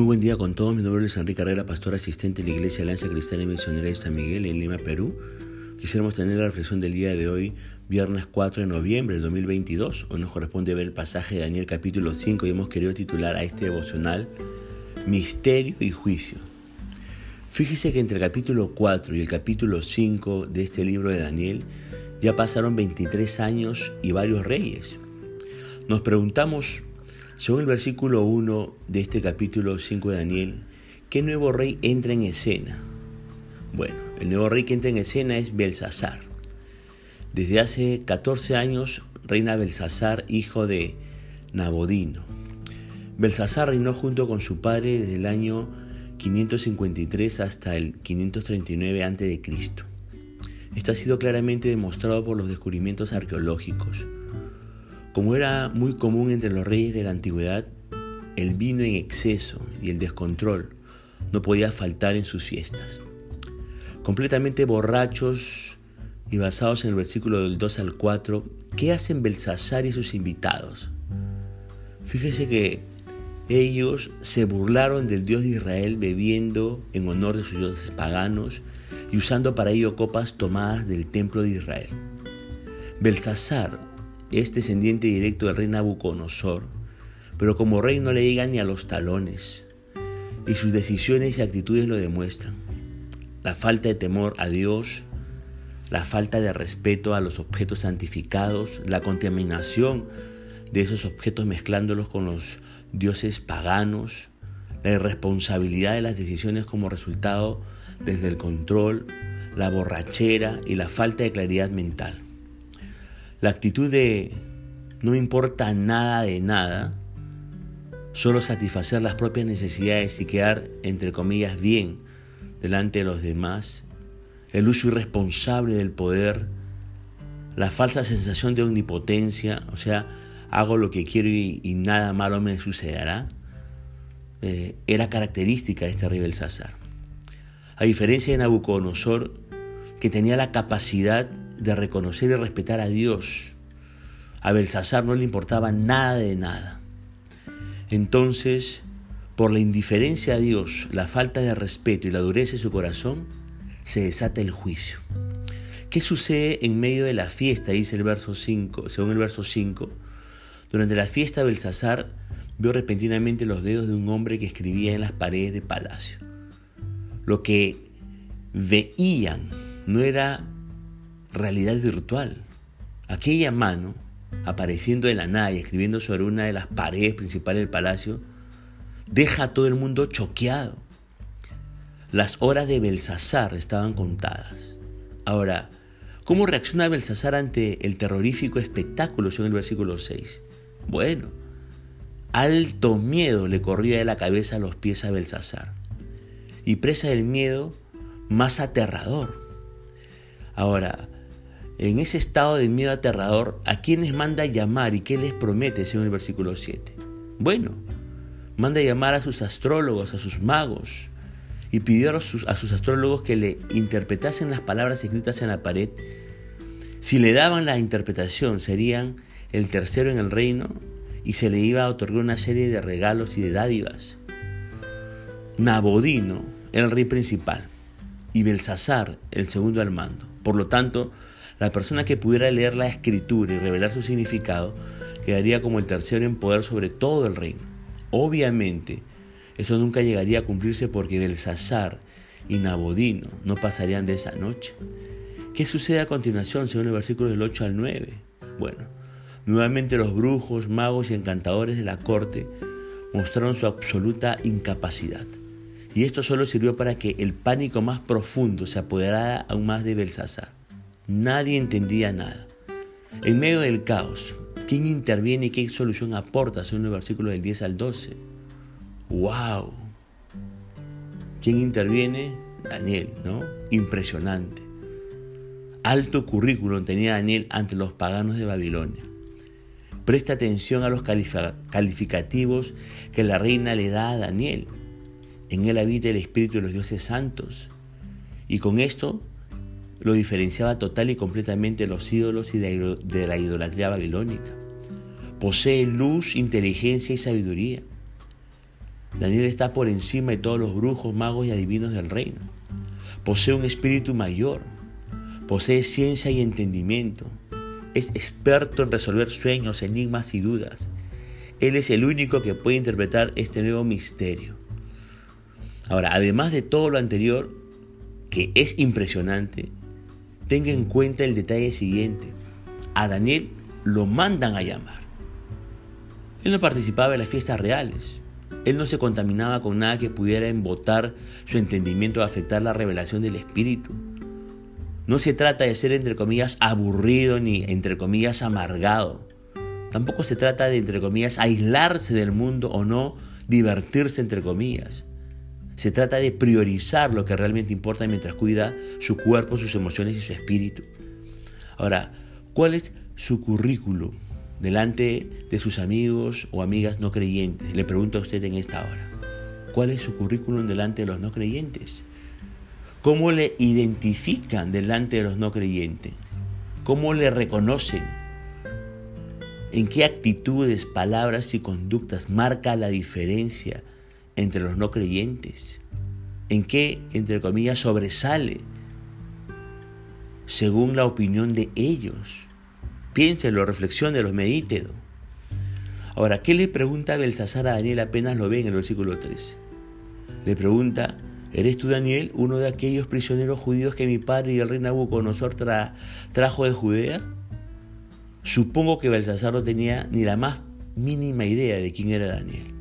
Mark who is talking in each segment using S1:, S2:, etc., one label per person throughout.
S1: Muy buen día con todos. Mi nombre es Enrique Carrera, pastor asistente de la Iglesia Alianza Cristiana y Misionera de San Miguel en Lima, Perú. Quisiéramos tener la reflexión del día de hoy, viernes 4 de noviembre del 2022. Hoy nos corresponde ver el pasaje de Daniel capítulo 5 y hemos querido titular a este devocional Misterio y Juicio. Fíjese que entre el capítulo 4 y el capítulo 5 de este libro de Daniel ya pasaron 23 años y varios reyes. Nos preguntamos según el versículo 1 de este capítulo 5 de Daniel, ¿qué nuevo rey entra en escena? Bueno, el nuevo rey que entra en escena es Belsasar. Desde hace 14 años reina Belsasar, hijo de Nabodino. Belsasar reinó junto con su padre desde el año 553 hasta el 539 a.C. Esto ha sido claramente demostrado por los descubrimientos arqueológicos. Como era muy común entre los reyes de la antigüedad, el vino en exceso y el descontrol no podía faltar en sus fiestas. Completamente borrachos y basados en el versículo del 2 al 4, ¿qué hacen Belsasar y sus invitados? Fíjese que ellos se burlaron del Dios de Israel bebiendo en honor de sus dioses paganos y usando para ello copas tomadas del templo de Israel. Belsasar es descendiente directo del rey Nabucodonosor, pero como rey no le llega ni a los talones, y sus decisiones y actitudes lo demuestran. La falta de temor a Dios, la falta de respeto a los objetos santificados, la contaminación de esos objetos mezclándolos con los dioses paganos, la irresponsabilidad de las decisiones como resultado desde el control, la borrachera y la falta de claridad mental. La actitud de no importa nada de nada, solo satisfacer las propias necesidades y quedar, entre comillas, bien delante de los demás, el uso irresponsable del poder, la falsa sensación de omnipotencia, o sea, hago lo que quiero y, nada malo me sucederá, eh, era característica de este rey Belsasar. A diferencia de Nabucodonosor, que tenía la capacidad de reconocer y respetar a Dios. A Belsasar no le importaba nada de nada. Entonces, por la indiferencia a Dios, la falta de respeto y la dureza de su corazón, se desata el juicio. ¿Qué sucede en medio de la fiesta? Dice el verso 5, según el verso 5. Durante la fiesta Belsasar vio repentinamente los dedos de un hombre que escribía en las paredes de palacio. Lo que veían no era realidad virtual. Aquella mano, apareciendo de la nada y escribiendo sobre una de las paredes principales del palacio, deja a todo el mundo choqueado. Las horas de Belsasar estaban contadas. Ahora, ¿cómo reacciona Belsasar ante el terrorífico espectáculo según el versículo 6? Bueno, alto miedo le corría de la cabeza a los pies a Belsasar. Y presa del miedo, más aterrador. Ahora, en ese estado de miedo aterrador, ¿a quiénes manda llamar y qué les promete según el versículo 7? Bueno, manda llamar a sus astrólogos, a sus magos, y pidió a sus, a sus astrólogos que le interpretasen las palabras escritas en la pared. Si le daban la interpretación, serían el tercero en el reino y se le iba a otorgar una serie de regalos y de dádivas. Nabodino el rey principal y Belsasar el segundo al mando. Por lo tanto, la persona que pudiera leer la escritura y revelar su significado quedaría como el tercero en poder sobre todo el reino. Obviamente, eso nunca llegaría a cumplirse porque Belsasar y Nabodino no pasarían de esa noche. ¿Qué sucede a continuación según el versículo del 8 al 9? Bueno, nuevamente los brujos, magos y encantadores de la corte mostraron su absoluta incapacidad. Y esto solo sirvió para que el pánico más profundo se apoderara aún más de Belsasar. Nadie entendía nada. En medio del caos, ¿quién interviene y qué solución aporta según el versículo del 10 al 12? ¡Wow! ¿Quién interviene? Daniel, ¿no? Impresionante. Alto currículum tenía Daniel ante los paganos de Babilonia. Presta atención a los calificativos que la reina le da a Daniel. En él habita el espíritu de los dioses santos. Y con esto lo diferenciaba total y completamente de los ídolos y de la idolatría babilónica. Posee luz, inteligencia y sabiduría. Daniel está por encima de todos los brujos, magos y adivinos del reino. Posee un espíritu mayor, posee ciencia y entendimiento, es experto en resolver sueños, enigmas y dudas. Él es el único que puede interpretar este nuevo misterio. Ahora, además de todo lo anterior, que es impresionante, tenga en cuenta el detalle siguiente. A Daniel lo mandan a llamar. Él no participaba en las fiestas reales. Él no se contaminaba con nada que pudiera embotar su entendimiento o afectar la revelación del Espíritu. No se trata de ser, entre comillas, aburrido ni, entre comillas, amargado. Tampoco se trata de, entre comillas, aislarse del mundo o no divertirse, entre comillas. Se trata de priorizar lo que realmente importa mientras cuida su cuerpo, sus emociones y su espíritu. Ahora, ¿cuál es su currículum delante de sus amigos o amigas no creyentes? Le pregunto a usted en esta hora. ¿Cuál es su currículum delante de los no creyentes? ¿Cómo le identifican delante de los no creyentes? ¿Cómo le reconocen? ¿En qué actitudes, palabras y conductas marca la diferencia entre los no creyentes? ¿En qué, entre comillas, sobresale según la opinión de ellos? Piénselo, reflexionelo, medítelo. Ahora, ¿qué le pregunta Belsasar a Daniel apenas lo ve en el versículo 13? Le pregunta, ¿Eres tú, Daniel, uno de aquellos prisioneros judíos que mi padre y el rey Nabucodonosor trajo de Judea? Supongo que Belsasar no tenía ni la más mínima idea de quién era Daniel.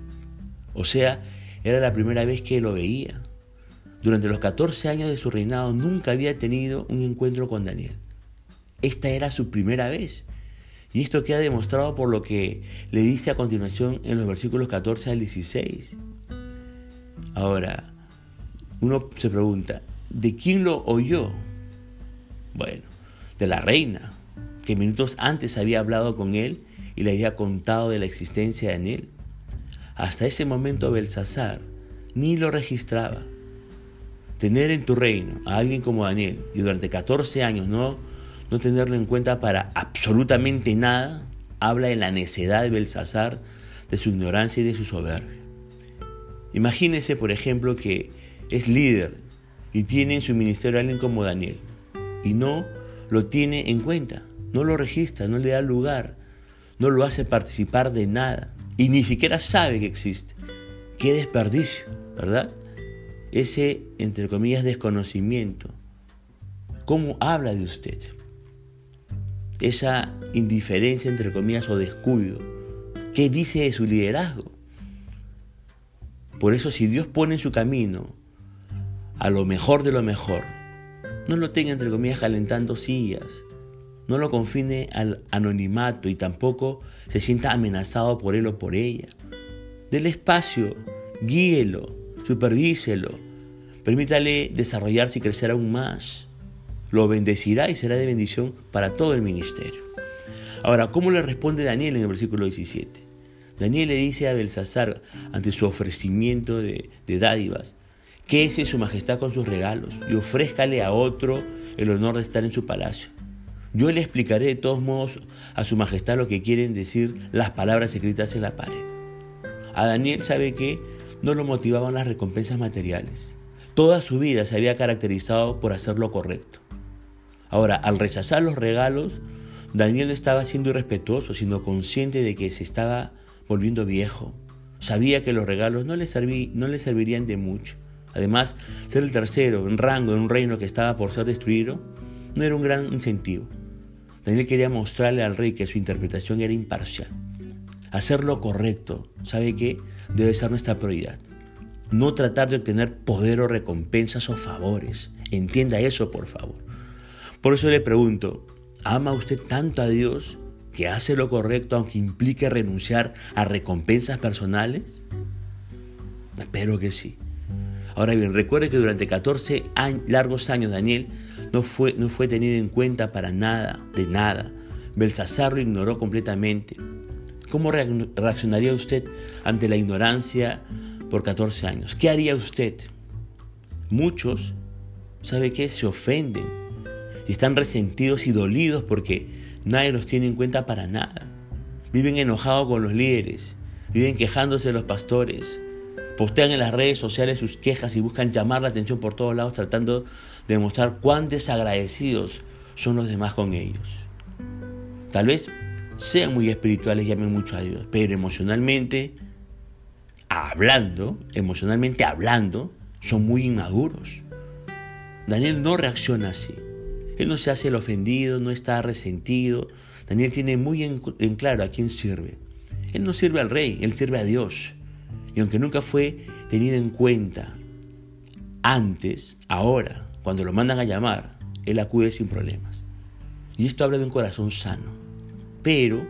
S1: O sea, era la primera vez que lo veía. Durante los 14 años de su reinado nunca había tenido un encuentro con Daniel. Esta era su primera vez. Y esto queda demostrado por lo que le dice a continuación en los versículos 14 al 16. Ahora, uno se pregunta, ¿de quién lo oyó? Bueno, de la reina, que minutos antes había hablado con él y le había contado de la existencia de él. Hasta ese momento Belsasar ni lo registraba. Tener en tu reino a alguien como Daniel y durante 14 años no, no tenerlo en cuenta para absolutamente nada, habla de la necedad de Belsasar, de su ignorancia y de su soberbia. Imagínese, por ejemplo, que es líder y tiene en su ministerio a alguien como Daniel y no lo tiene en cuenta, no lo registra, no le da lugar, no lo hace participar de nada y ni siquiera sabe que existe. Qué desperdicio, ¿verdad? Ese, entre comillas, desconocimiento. ¿Cómo habla de usted? Esa indiferencia, entre comillas, o descuido. ¿Qué dice de su liderazgo? Por eso si Dios pone en su camino a lo mejor de lo mejor. No lo tenga entre comillas calentando sillas. No lo confine al anonimato y tampoco se sienta amenazado por él o por ella. Dele espacio, guíelo, supervíselo. Permítale desarrollarse y crecer aún más. Lo bendecirá y será de bendición para todo el ministerio. Ahora, ¿cómo le responde Daniel en el versículo 17? Daniel le dice a Belsasar ante su ofrecimiento de, de dádivas, Quédese su majestad con sus regalos y ofrézcale a otro el honor de estar en su palacio. Yo le explicaré de todos modos a su majestad lo que quieren decir las palabras escritas en la pared. A Daniel sabe que no lo motivaban las recompensas materiales. Toda su vida se había caracterizado por hacer lo correcto. Ahora, al rechazar los regalos, Daniel no estaba siendo irrespetuoso, sino consciente de que se estaba volviendo viejo. Sabía que los regalos no le, no le servirían de mucho. Además, ser el tercero en rango en un reino que estaba por ser destruido no era un gran incentivo. Daniel quería mostrarle al rey que su interpretación era imparcial. Hacer lo correcto, ¿sabe qué? Debe ser nuestra prioridad. No tratar de obtener poder o recompensas o favores. Entienda eso, por favor. Por eso le pregunto, ¿ama usted tanto a Dios que hace lo correcto aunque implique renunciar a recompensas personales? Espero que sí. Ahora bien, recuerde que durante 14 largos años Daniel no fue, no fue tenido en cuenta para nada, de nada. Belsasar lo ignoró completamente. ¿Cómo reaccionaría usted ante la ignorancia por 14 años? ¿Qué haría usted? Muchos, ¿sabe qué? Se ofenden y están resentidos y dolidos porque nadie los tiene en cuenta para nada. Viven enojados con los líderes, viven quejándose de los pastores, postean en las redes sociales sus quejas y buscan llamar la atención por todos lados tratando de demostrar cuán desagradecidos son los demás con ellos. Tal vez sean muy espirituales y amen mucho a Dios, pero emocionalmente hablando, emocionalmente hablando, son muy inmaduros. Daniel no reacciona así. Él no se hace el ofendido, no está resentido. Daniel tiene muy en, claro a quién sirve. Él no sirve al rey, él sirve a Dios. Aunque nunca fue tenido en cuenta antes, ahora, cuando lo mandan a llamar, él acude sin problemas. Y esto habla de un corazón sano. Pero,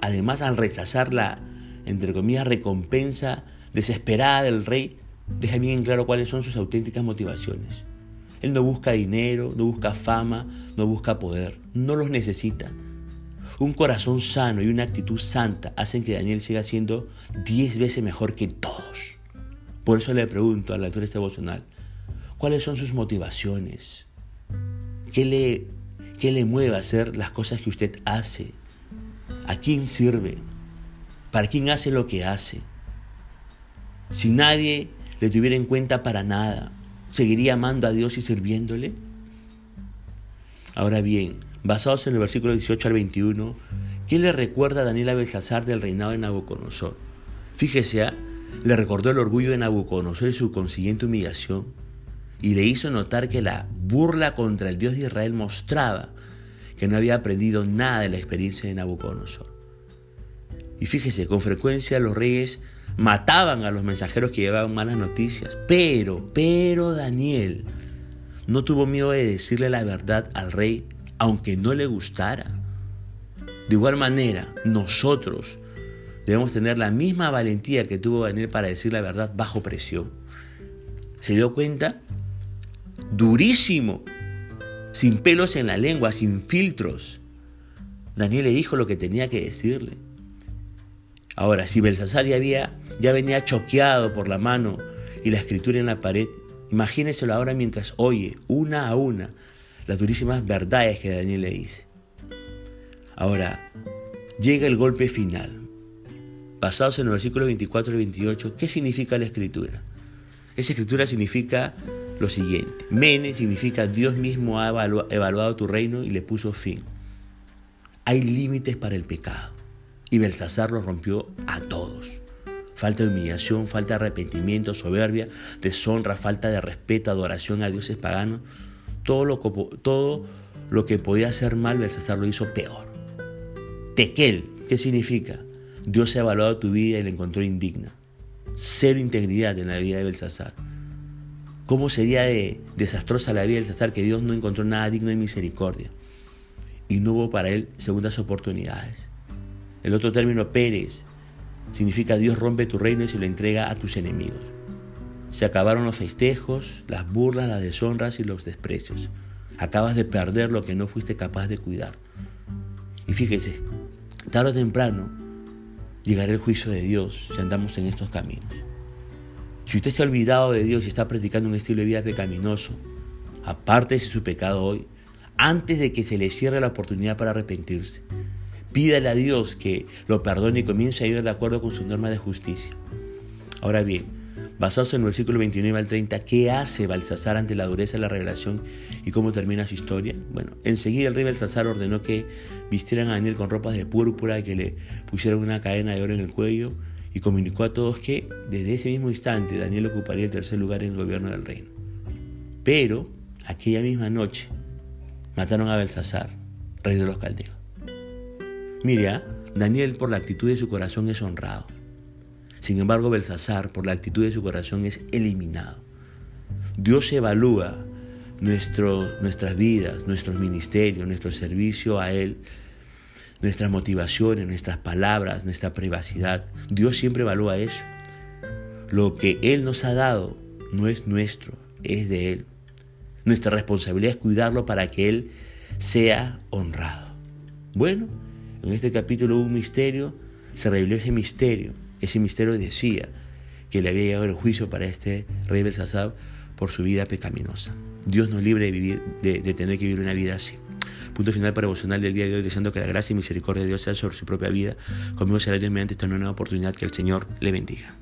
S1: además, al rechazar la, entre recompensa desesperada del rey, deja bien claro cuáles son sus auténticas motivaciones. Él no busca dinero, no busca fama, no busca poder, no los necesita. Un corazón sano y una actitud santa hacen que Daniel siga siendo diez veces mejor que todos. Por eso le pregunto a la altura de este devocional, ¿cuáles son sus motivaciones? ¿Qué le, ¿Qué le mueve a hacer las cosas que usted hace? ¿A quién sirve? ¿Para quién hace lo que hace? Si nadie le tuviera en cuenta para nada, ¿seguiría amando a Dios y sirviéndole? Ahora bien, basados en el versículo 18 al 21, ¿qué le recuerda a Daniel a Belsasar del reinado de Nabucodonosor? Fíjese, ¿ah? le recordó el orgullo de Nabucodonosor y su consiguiente humillación, y le hizo notar que la burla contra el Dios de Israel mostraba que no había aprendido nada de la experiencia de Nabucodonosor. Y fíjese, con frecuencia los reyes mataban a los mensajeros que llevaban malas noticias. Pero, pero Daniel no tuvo miedo de decirle la verdad al rey, aunque no le gustara. De igual manera, nosotros debemos tener la misma valentía que tuvo Daniel para decir la verdad bajo presión. ¿Se dio cuenta? Durísimo, sin pelos en la lengua, sin filtros. Daniel le dijo lo que tenía que decirle. Ahora, si Belsasar ya, había, ya venía choqueado por la mano y la escritura en la pared, imagíneselo ahora mientras oye una a una las durísimas verdades que Daniel le dice. Ahora, llega el golpe final. Basados en el versículo 24 y 28, ¿qué significa la escritura? Esa escritura significa lo siguiente. Mene significa Dios mismo ha evaluado tu reino y le puso fin. Hay límites para el pecado. Y Belsasar los rompió a todos. Falta de humillación, falta de arrepentimiento, soberbia, deshonra, falta de respeto, adoración a dioses paganos. Todo lo, que podía hacer mal, Belsasar lo hizo peor. Tequel, ¿qué significa? Dios ha evaluado tu vida y la encontró indigna. Cero integridad en la vida de Belsasar. ¿Cómo sería de desastrosa la vida de Belsasar que Dios no encontró nada digno de misericordia? Y no hubo para él segundas oportunidades. El otro término, Pérez, significa Dios rompe tu reino y se lo entrega a tus enemigos. Se acabaron los festejos, las burlas, las deshonras y los desprecios. Acabas de perder lo que no fuiste capaz de cuidar. Y fíjese, tarde o temprano llegará el juicio de Dios si andamos en estos caminos. Si usted se ha olvidado de Dios y está practicando un estilo de vida pecaminoso, aparte de su pecado hoy, antes de que se le cierre la oportunidad para arrepentirse. Pídale a Dios que lo perdone y comience a vivir de acuerdo con su norma de justicia. Ahora bien, basados en el versículo 29 al 30, ¿qué hace Balsasar ante la dureza de la revelación y cómo termina su historia? Bueno, enseguida el rey Balsasar ordenó que vistieran a Daniel con ropas de púrpura y que le pusieran una cadena de oro en el cuello y comunicó a todos que desde ese mismo instante Daniel ocuparía el tercer lugar en el gobierno del reino. Pero aquella misma noche mataron a Belsasar, rey de los caldeos. Mira, ¿ah? Daniel por la actitud de su corazón es honrado. Sin embargo, Belsasar por la actitud de su corazón es eliminado. Dios evalúa nuestras vidas, nuestros ministerios, nuestro servicio a Él, nuestras motivaciones, nuestras palabras, nuestra privacidad. Dios siempre evalúa eso. Lo que Él nos ha dado no es nuestro, es de Él. Nuestra responsabilidad es cuidarlo para que Él sea honrado. Bueno, en este capítulo hubo un misterio, se reveló ese misterio. Ese misterio decía que le había llegado el juicio para este rey Belsasab por su vida pecaminosa. Dios nos libre de, vivir, de, tener que vivir una vida así. Punto final para emocional del día de hoy, deseando que la gracia y misericordia de Dios sea sobre su propia vida. Conmigo será Dios mediante esta nueva oportunidad que el Señor le bendiga.